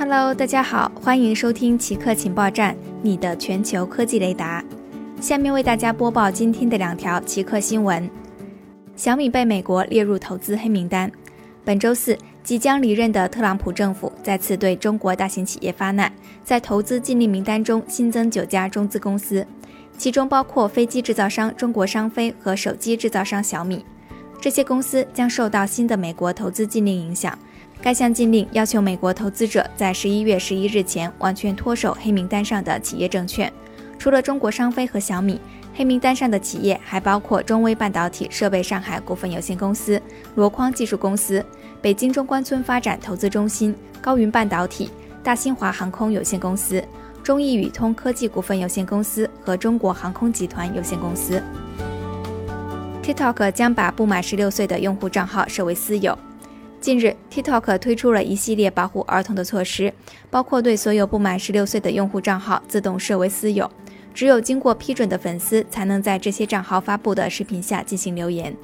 Hello，大家好，欢迎收听奇客情报站，你的全球科技雷达。下面为大家播报今天的两条奇客新闻：小米被美国列入投资黑名单。本周四，即将离任的特朗普政府再次对中国大型企业发难，在投资禁令名单中新增九家中资公司，其中包括飞机制造商中国商飞和手机制造商小米。这些公司将受到新的美国投资禁令影响。该项禁令要求美国投资者在十一月十一日前完全脱手黑名单上的企业证券。除了中国商飞和小米，黑名单上的企业还包括中微半导体设备上海股份有限公司、箩筐技术公司、北京中关村发展投资中心、高云半导体、大新华航空有限公司、中意宇通科技股份有限公司和中国航空集团有限公司。TikTok 将把不满十六岁的用户账号设为私有。近日，TikTok 推出了一系列保护儿童的措施，包括对所有不满十六岁的用户账号自动设为私有，只有经过批准的粉丝才能在这些账号发布的视频下进行留言。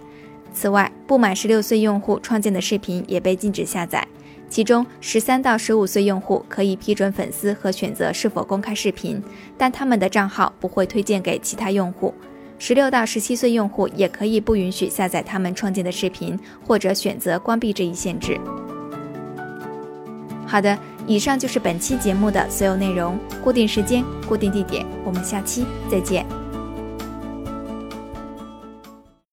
此外，不满十六岁用户创建的视频也被禁止下载，其中十三到十五岁用户可以批准粉丝和选择是否公开视频，但他们的账号不会推荐给其他用户。十六到十七岁用户也可以不允许下载他们创建的视频，或者选择关闭这一限制。好的，以上就是本期节目的所有内容。固定时间，固定地点，我们下期再见。